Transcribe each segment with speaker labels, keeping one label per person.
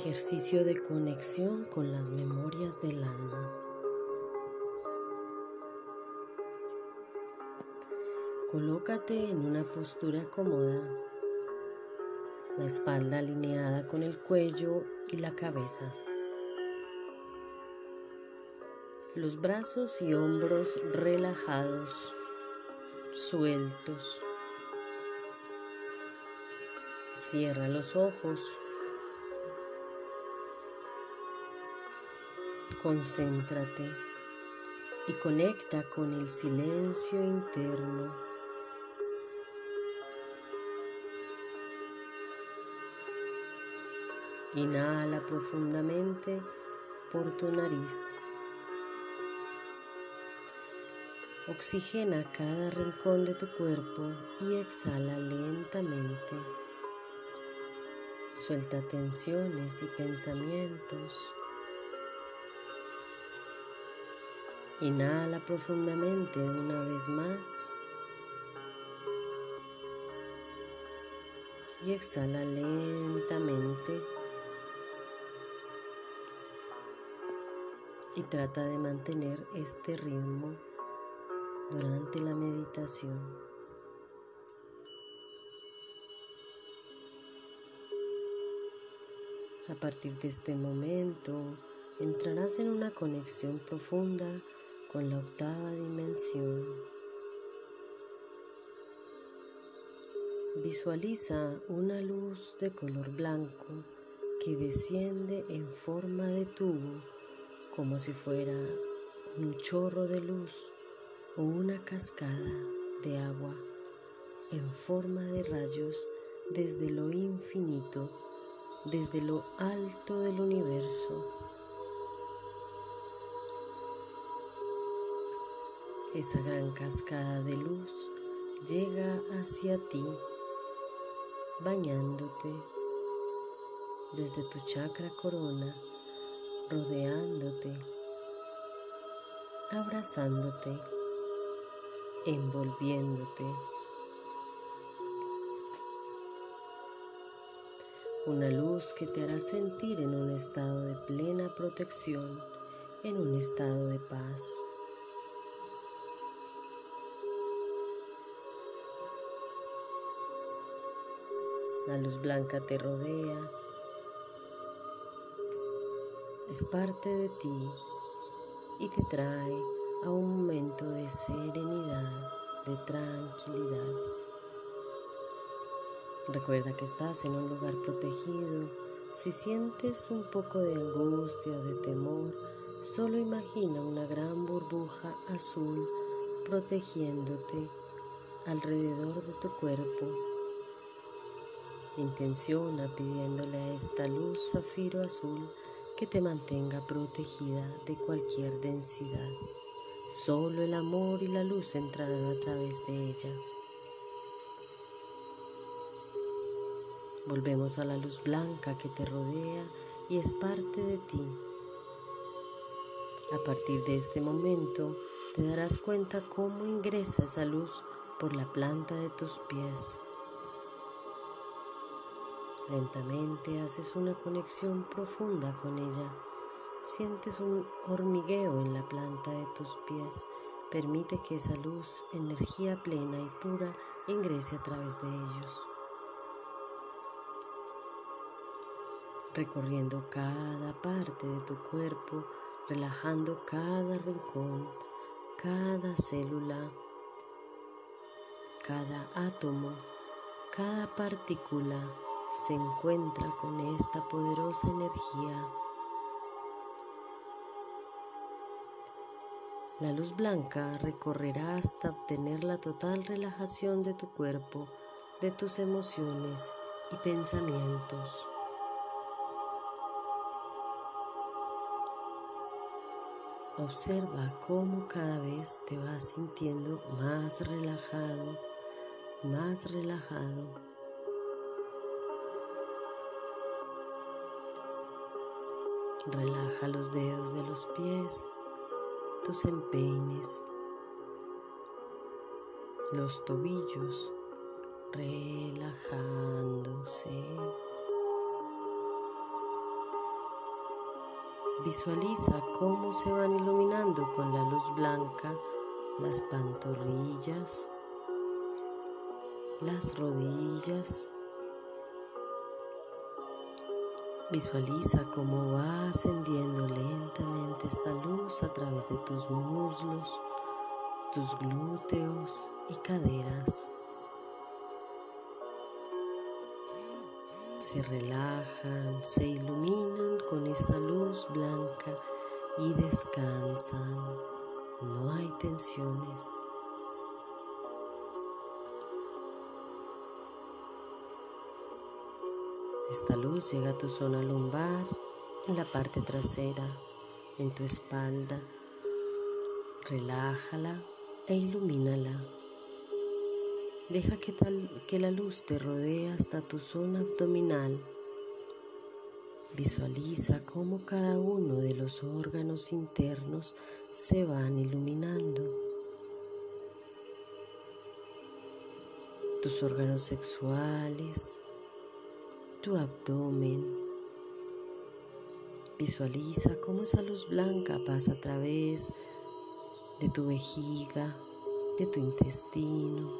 Speaker 1: Ejercicio de conexión con las memorias del alma. Colócate en una postura cómoda, la espalda alineada con el cuello y la cabeza. Los brazos y hombros relajados, sueltos. Cierra los ojos. Concéntrate y conecta con el silencio interno. Inhala profundamente por tu nariz. Oxigena cada rincón de tu cuerpo y exhala lentamente. Suelta tensiones y pensamientos. Inhala profundamente una vez más. Y exhala lentamente. Y trata de mantener este ritmo durante la meditación. A partir de este momento entrarás en una conexión profunda con la octava dimensión. Visualiza una luz de color blanco que desciende en forma de tubo como si fuera un chorro de luz o una cascada de agua en forma de rayos desde lo infinito, desde lo alto del universo Esa gran cascada de luz llega hacia ti, bañándote desde tu chakra corona, rodeándote, abrazándote, envolviéndote. Una luz que te hará sentir en un estado de plena protección, en un estado de paz. La luz blanca te rodea, es parte de ti y te trae a un momento de serenidad, de tranquilidad. Recuerda que estás en un lugar protegido. Si sientes un poco de angustia o de temor, solo imagina una gran burbuja azul protegiéndote alrededor de tu cuerpo Intenciona pidiéndole a esta luz zafiro azul que te mantenga protegida de cualquier densidad. Solo el amor y la luz entrarán a través de ella. Volvemos a la luz blanca que te rodea y es parte de ti. A partir de este momento te darás cuenta cómo ingresa esa luz por la planta de tus pies Lentamente haces una conexión profunda con ella. Sientes un hormigueo en la planta de tus pies. Permite que esa luz, energía plena y pura, ingrese a través de ellos. Recorriendo cada parte de tu cuerpo, relajando cada rincón, cada célula, cada átomo, cada partícula se encuentra con esta poderosa energía. La luz blanca recorrerá hasta obtener la total relajación de tu cuerpo, de tus emociones y pensamientos. Observa cómo cada vez te vas sintiendo más relajado, más relajado. Relaja los dedos de los pies, tus empeines, los tobillos, relajándose. Visualiza cómo se van iluminando con la luz blanca las pantorrillas, las rodillas. Visualiza cómo va ascendiendo lentamente esta luz a través de tus muslos, tus glúteos y caderas. Se relajan, se iluminan con esa luz blanca y descansan. No hay tensiones. Esta luz llega a tu zona lumbar, en la parte trasera, en tu espalda. Relájala e ilumínala. Deja que, tal, que la luz te rodee hasta tu zona abdominal. Visualiza cómo cada uno de los órganos internos se van iluminando. Tus órganos sexuales, tu abdomen. Visualiza cómo esa luz blanca pasa a través de tu vejiga, de tu intestino,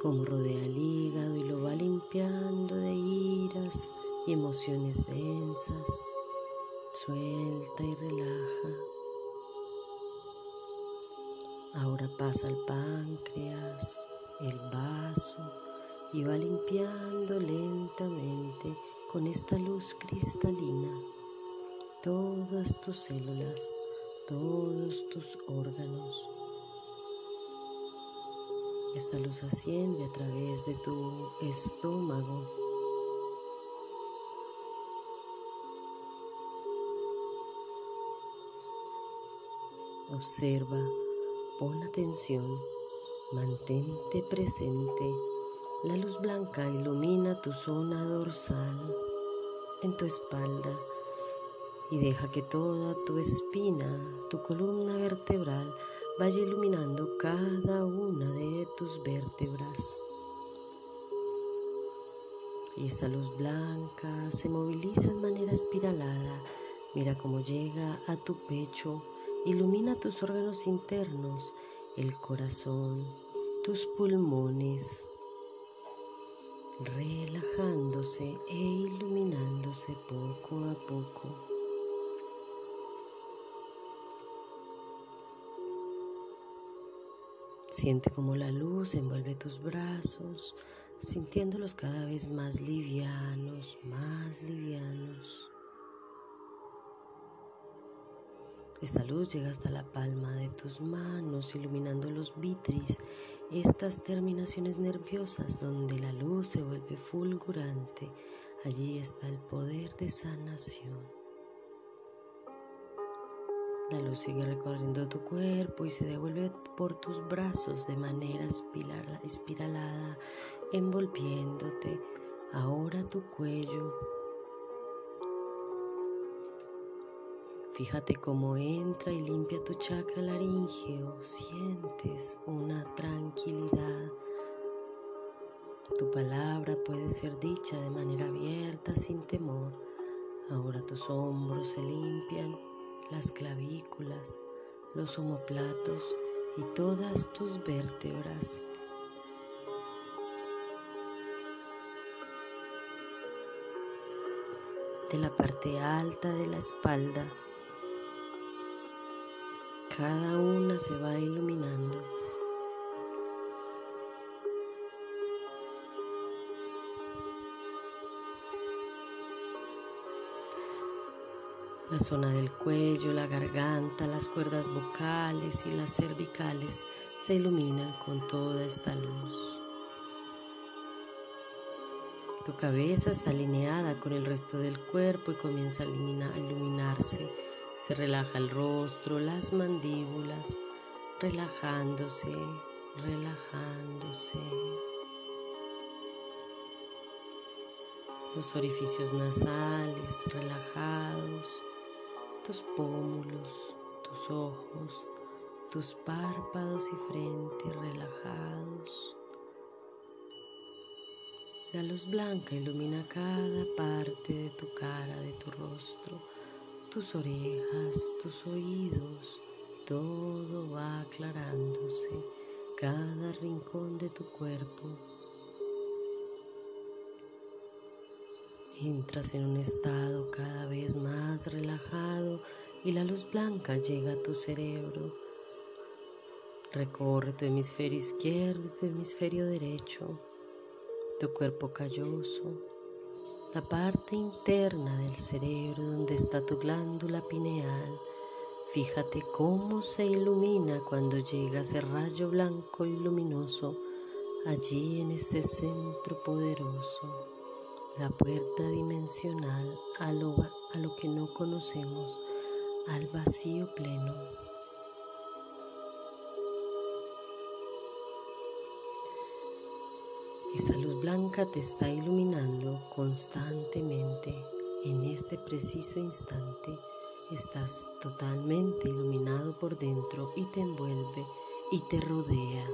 Speaker 1: cómo rodea el hígado y lo va limpiando de iras y emociones densas. Suelta y relaja. Ahora pasa al páncreas, el vaso y va limpiando lentamente con esta luz cristalina todas tus células, todos tus órganos. Esta luz asciende a través de tu estómago. Observa, pon atención, mantente presente la luz blanca ilumina tu zona dorsal en tu espalda y deja que toda tu espina, tu columna vertebral, vaya iluminando cada una de tus vértebras. Y esta luz blanca se moviliza en manera espiralada. Mira cómo llega a tu pecho, ilumina tus órganos internos, el corazón, tus pulmones, relajándose e iluminándose poco a poco. Siente como la luz envuelve tus brazos, sintiéndolos cada vez más livianos, más livianos. Esta luz llega hasta la palma de tus manos, iluminando los vitris, estas terminaciones nerviosas donde la luz se vuelve fulgurante. Allí está el poder de sanación. La luz sigue recorriendo tu cuerpo y se devuelve por tus brazos de manera espiralada, envolviéndote. Ahora tu cuello, Fíjate cómo entra y limpia tu chakra laríngeo, sientes una tranquilidad. Tu palabra puede ser dicha de manera abierta, sin temor. Ahora tus hombros se limpian, las clavículas, los omoplatos y todas tus vértebras. De la parte alta de la espalda cada una se va iluminando. La zona del cuello, la garganta, las cuerdas vocales y las cervicales se iluminan con toda esta luz. Tu cabeza está alineada con el resto del cuerpo y comienza a iluminarse se relaja el rostro, las mandíbulas, relajándose, relajándose. Los orificios nasales relajados, tus pómulos, tus ojos, tus párpados y frente relajados. La luz blanca ilumina cada parte de tu cara, de tu rostro, tus orejas, tus oídos. Todo va aclarándose, cada rincón de tu cuerpo. Entras en un estado cada vez más relajado y la luz blanca llega a tu cerebro. Recorre tu hemisferio izquierdo y tu hemisferio derecho tu cuerpo calloso, la parte interna del cerebro donde está tu glándula pineal. Fíjate cómo se ilumina cuando llega ese rayo blanco y luminoso allí en ese centro poderoso, la puerta dimensional a lo, a lo que no conocemos, al vacío pleno. Esa luz blanca te está iluminando constantemente. En este preciso instante estás totalmente iluminado por dentro y te envuelve y te rodea.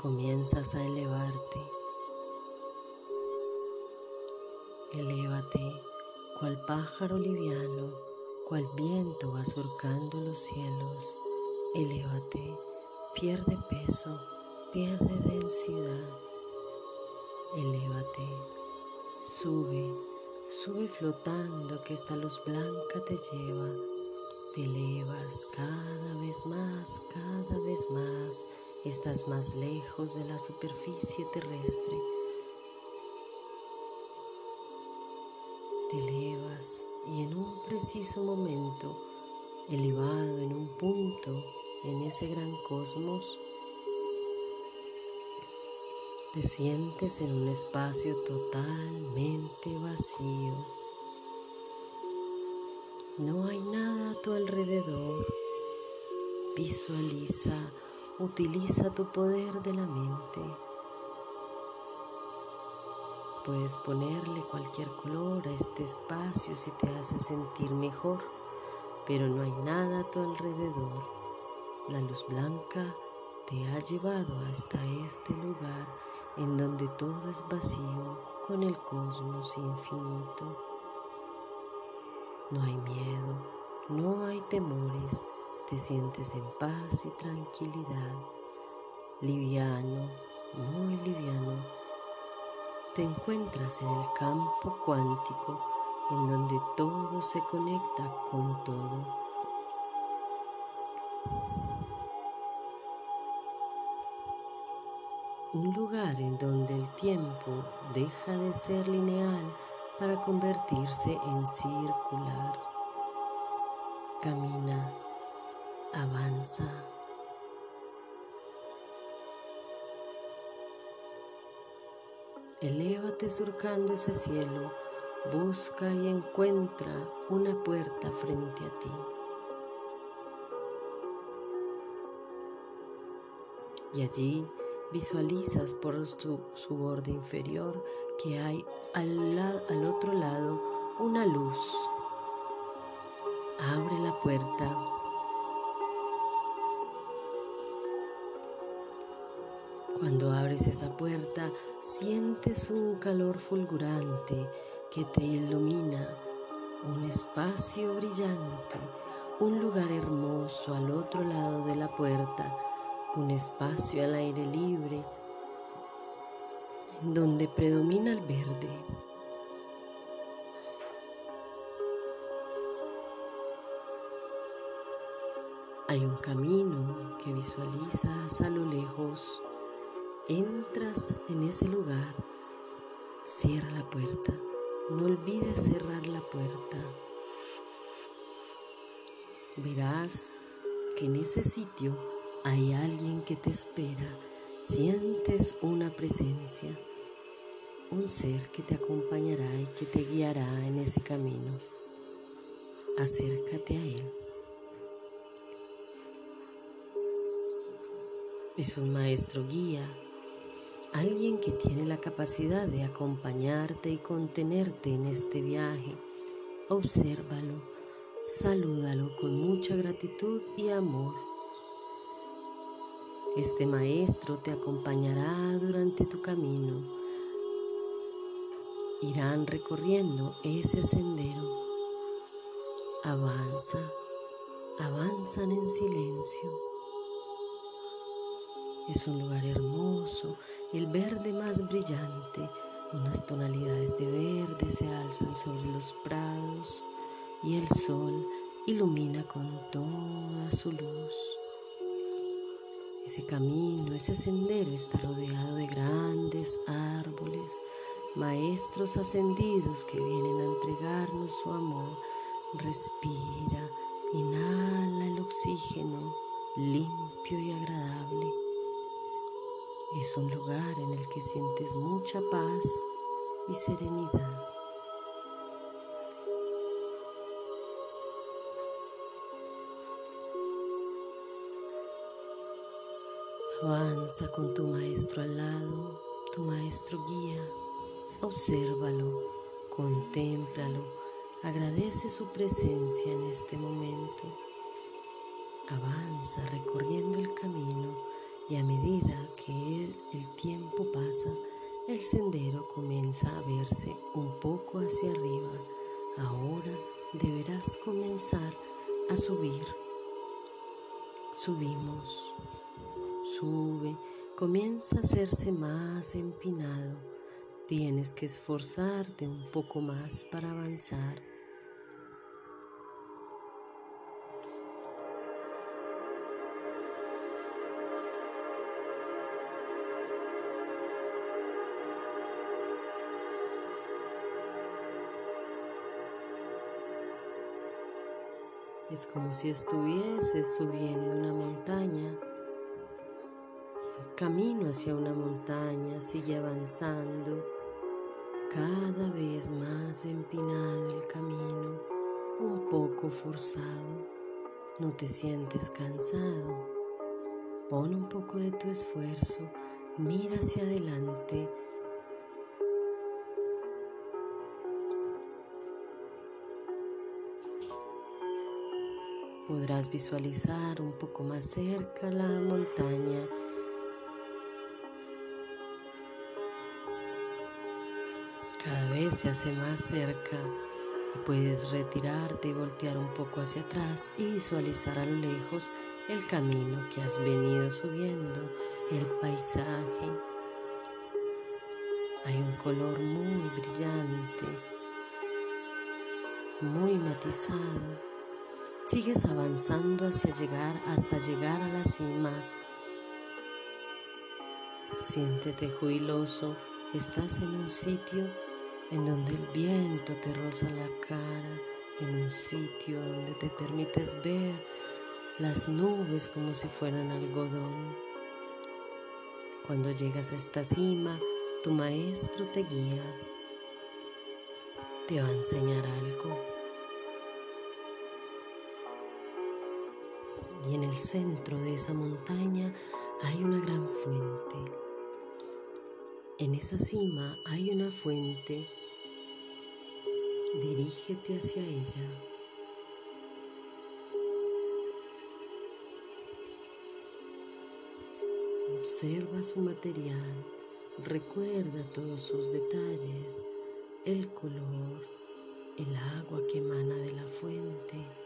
Speaker 1: Comienzas a elevarte. Elévate cual pájaro liviano, cual viento va surcando los cielos. Elévate, pierde peso, pierde densidad Elévate, sube, sube flotando que esta luz blanca te lleva. Te elevas cada vez más, cada vez más. Estás más lejos de la superficie terrestre. Te elevas y en un preciso momento, elevado en un punto en ese gran cosmos, te sientes en un espacio totalmente vacío. No hay nada a tu alrededor. Visualiza, utiliza tu poder de la mente. Puedes ponerle cualquier color a este espacio si te hace sentir mejor, pero no hay nada a tu alrededor. La luz blanca te ha llevado hasta este lugar en donde todo es vacío con el cosmos infinito. No hay miedo, no hay temores, te sientes en paz y tranquilidad, liviano, muy liviano. Te encuentras en el campo cuántico en donde todo se conecta con todo lugar en donde el tiempo deja de ser lineal para convertirse en circular. Camina, avanza. Elévate surcando ese cielo, busca y encuentra una puerta frente a ti. Y allí Visualizas por su, borde inferior que hay al, al otro lado una luz. Abre la puerta. Cuando abres esa puerta, sientes un calor fulgurante que te ilumina, un espacio brillante, un lugar hermoso al otro lado de la puerta un espacio al aire libre en donde predomina el verde. Hay un camino que visualizas a lo lejos. Entras en ese lugar, cierra la puerta. No olvides cerrar la puerta. Verás que en ese sitio hay alguien que te espera, sientes una presencia, un ser que te acompañará y que te guiará en ese camino. Acércate a él. Es un maestro guía, alguien que tiene la capacidad de acompañarte y contenerte en este viaje. Obsérvalo, salúdalo con mucha gratitud y amor. Este maestro te acompañará durante tu camino. irán recorriendo ese sendero. Avanza, avanzan en silencio. Es un lugar hermoso, el verde más brillante, unas tonalidades de verde se alzan sobre los prados y el sol ilumina con toda su luz. Ese camino, ese sendero está rodeado de grandes árboles, maestros ascendidos que vienen a entregarnos su amor. Respira, inhala el oxígeno limpio y agradable. Es un lugar en el que sientes mucha paz y serenidad. Avanza con tu maestro al lado, tu maestro guía. Obsérvalo, contémplalo, agradece su presencia en este momento. Avanza recorriendo el camino y a medida que el tiempo pasa, el sendero comienza a verse un poco hacia arriba. Ahora deberás comenzar a subir. Subimos, sube, comienza a hacerse más empinado. Tienes que esforzarte un poco más para avanzar. Es como si estuvieses subiendo una montaña. Camino hacia una montaña sigue avanzando, cada vez más empinado el camino, un poco forzado. No te sientes cansado. Pon un poco de tu esfuerzo, mira hacia adelante podrás visualizar un poco más cerca la montaña. Cada vez se hace más cerca y puedes retirarte y voltear un poco hacia atrás y visualizar a lo lejos el camino que has venido subiendo, el paisaje. Hay un color muy brillante, muy matizado Sigues avanzando hacia llegar hasta llegar a la cima. Siéntete jubiloso. Estás en un sitio en donde el viento te roza la cara, en un sitio donde te permites ver las nubes como si fueran algodón. Cuando llegas a esta cima, tu maestro te guía, te va a enseñar algo. y en el centro de esa montaña hay una gran fuente. En esa cima hay una fuente. Dirígete hacia ella. Observa su material, recuerda todos sus detalles, el color, el agua que emana de la fuente.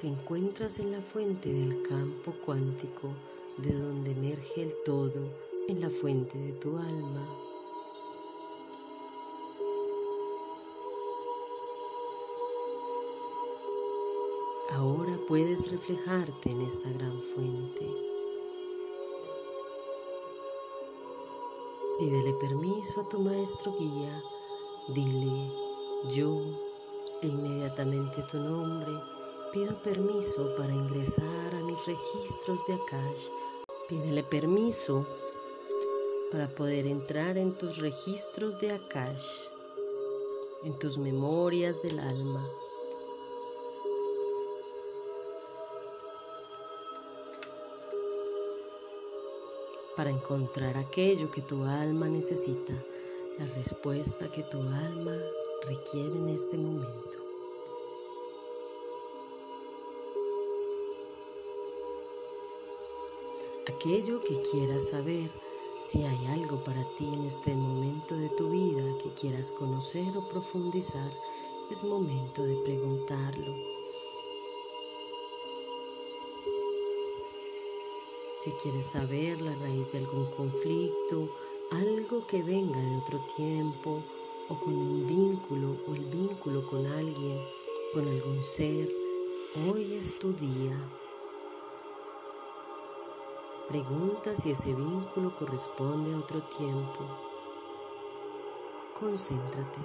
Speaker 1: Te encuentras en la fuente del campo cuántico de donde emerge el todo en la fuente de tu alma. Ahora puedes reflejarte en esta gran fuente. Pídele permiso a tu maestro guía, dile yo e inmediatamente tu nombre Pido permiso para ingresar a mis registros de Akash. Pídele permiso para poder entrar en tus registros de Akash, en tus memorias del alma. Para encontrar aquello que tu alma necesita, la respuesta que tu alma requiere en este momento. Aquello que quieras saber Si hay algo para ti en este momento de tu vida que quieras conocer o profundizar, es momento de preguntarlo. Si quieres saber la raíz de algún conflicto, algo que venga de otro tiempo o con un vínculo o el vínculo con alguien, con algún ser, hoy es tu día. Pregunta si ese vínculo corresponde a otro tiempo. Concéntrate.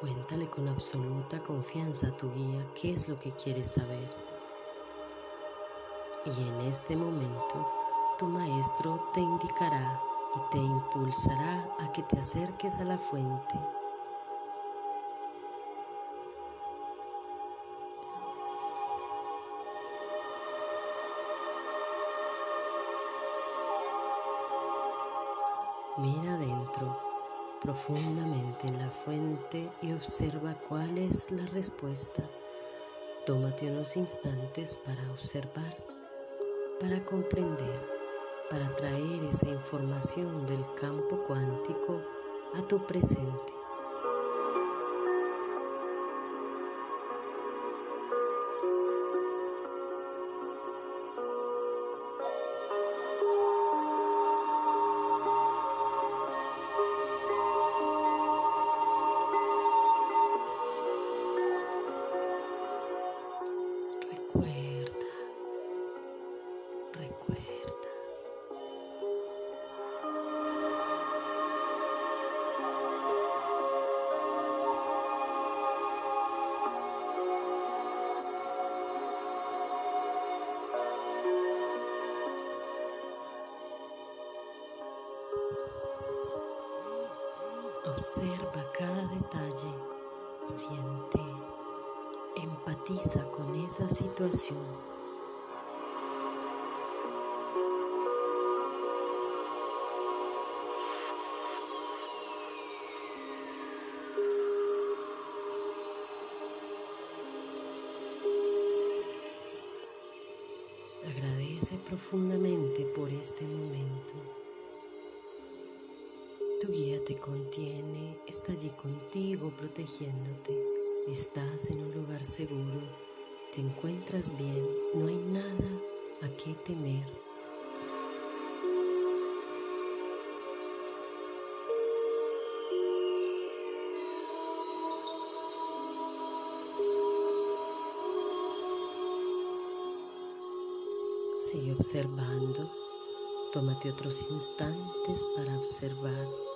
Speaker 1: Cuéntale con absoluta confianza a tu guía qué es lo que quieres saber. Y en este momento tu maestro te indicará y te impulsará a que te acerques a la fuente. Mira adentro profundamente en la fuente y observa cuál es la respuesta. Tómate unos instantes para observar, para comprender, para traer esa información del campo cuántico a tu presente. Observa cada detalle, siente, empatiza con esa situación. Agradece profundamente por este momento. Tu guía te contiene, está allí contigo protegiéndote. Estás en un lugar seguro, te encuentras bien, no hay nada a qué temer. Sigue observando, tómate otros instantes para observar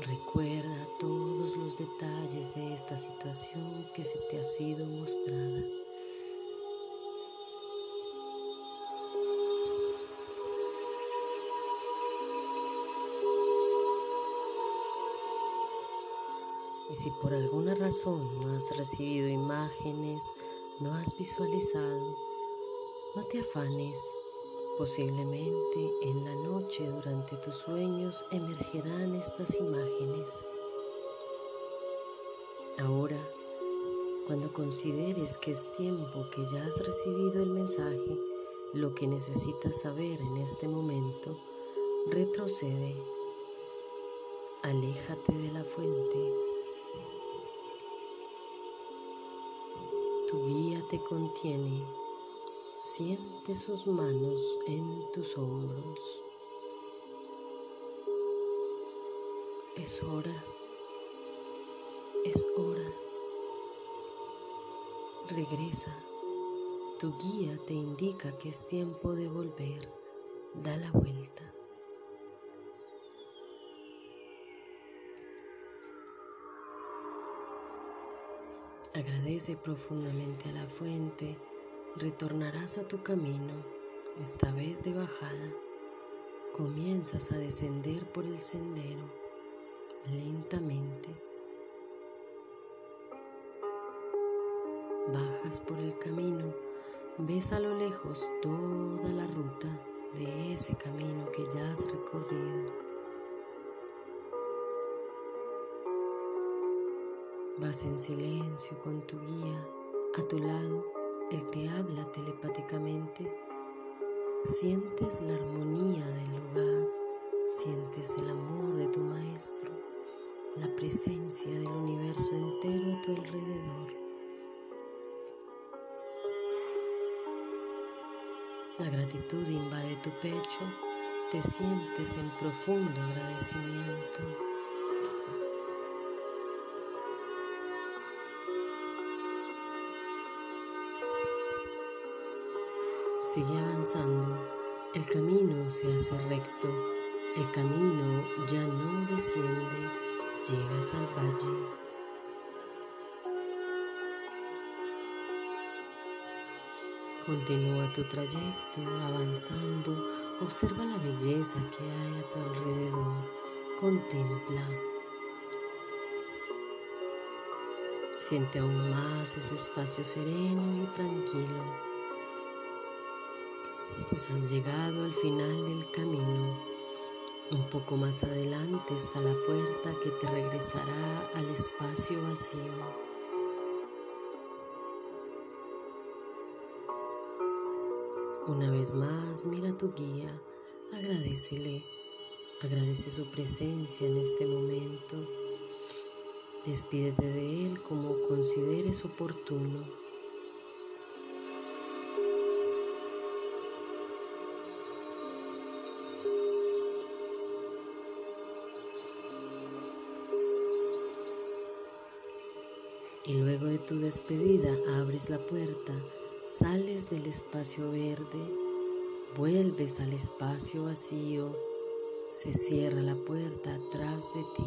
Speaker 1: Recuerda todos los detalles de esta situación que se te ha sido mostrada. Y si por alguna razón no has recibido imágenes, no has visualizado, no te afanes, Posiblemente en la noche durante tus sueños emergerán estas imágenes. Ahora, cuando consideres que es tiempo que ya has recibido el mensaje, lo que necesitas saber en este momento, retrocede, aléjate de la fuente. Tu guía te contiene Siente sus manos en tus hombros. Es hora, es hora. Regresa. Tu guía te indica que es tiempo de volver. Da la vuelta. Agradece profundamente a la fuente retornarás a tu camino, esta vez de bajada, comienzas a descender por el sendero lentamente. Bajas por el camino, ves a lo lejos toda la ruta de ese camino que ya has recorrido. Vas en silencio con tu guía a tu lado, él te habla telepáticamente. Sientes la armonía del lugar, sientes el amor de tu maestro, la presencia del universo entero a tu alrededor. La gratitud invade tu pecho, te sientes en profundo agradecimiento. Sigue avanzando, el camino se hace recto, el camino ya no desciende, llegas al valle. Continúa tu trayecto avanzando, observa la belleza que hay a tu alrededor, contempla. Siente aún más ese espacio sereno y tranquilo, pues has llegado al final del camino. Un poco más adelante está la puerta que te regresará al espacio vacío. Una vez más, mira tu guía, agradecele, agradece su presencia en este momento. Despídete de él como consideres oportuno. Y luego de tu despedida abres la puerta Sales del espacio verde, vuelves al espacio vacío, se cierra la puerta atrás de ti,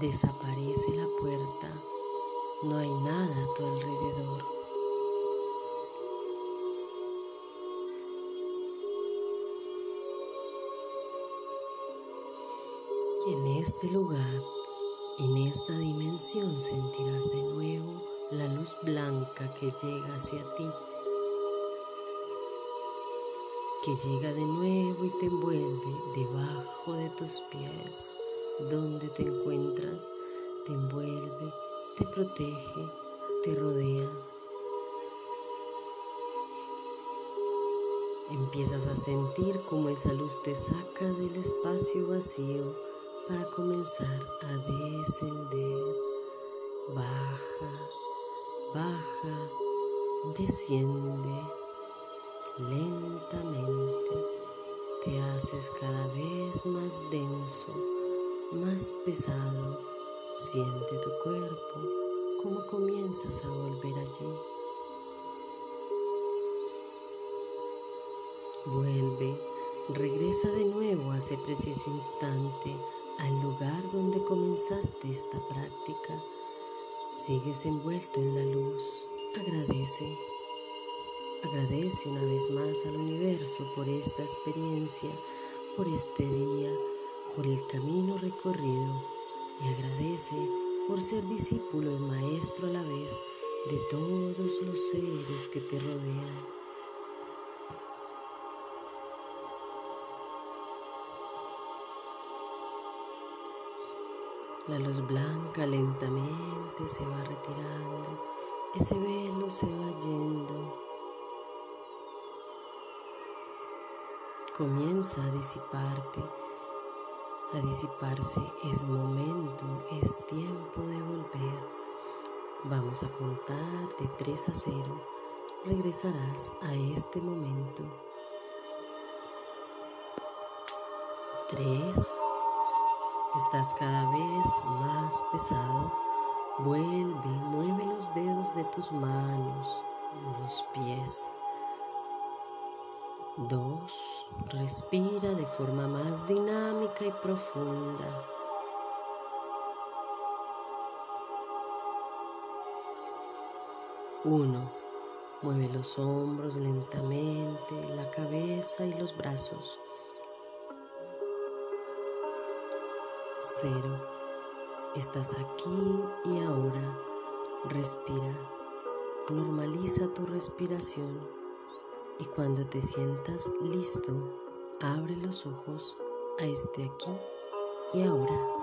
Speaker 1: desaparece la puerta, no hay nada a tu alrededor. Y en este lugar, en esta dimensión sentirás de nuevo la luz blanca que llega hacia ti, que llega de nuevo y te envuelve debajo de tus pies, donde te encuentras, te envuelve, te protege, te rodea. Empiezas a sentir como esa luz te saca del espacio vacío para comenzar a descender. Baja, baja, desciende lentamente, te haces cada vez más denso, más pesado, siente tu cuerpo como comienzas a volver allí. Vuelve, regresa de nuevo a ese preciso instante al lugar donde comenzaste esta práctica Sigues envuelto en la luz. Agradece. Agradece una vez más al universo por esta experiencia, por este día, por el camino recorrido y agradece por ser discípulo y maestro a la vez de todos los seres que te rodean. La luz blanca lentamente se va retirando, ese velo se va yendo. Comienza a disiparte, a disiparse. Es momento, es tiempo de volver. Vamos a contar de 3 a 0. Regresarás a este momento. 3 Estás cada vez más pesado. Vuelve, mueve los dedos de tus manos, los pies. Dos, respira de forma más dinámica y profunda. Uno, mueve los hombros lentamente, la cabeza y los brazos. Cero. Estás aquí y ahora. Respira. Normaliza tu respiración y cuando te sientas listo, abre los ojos a este aquí y ahora.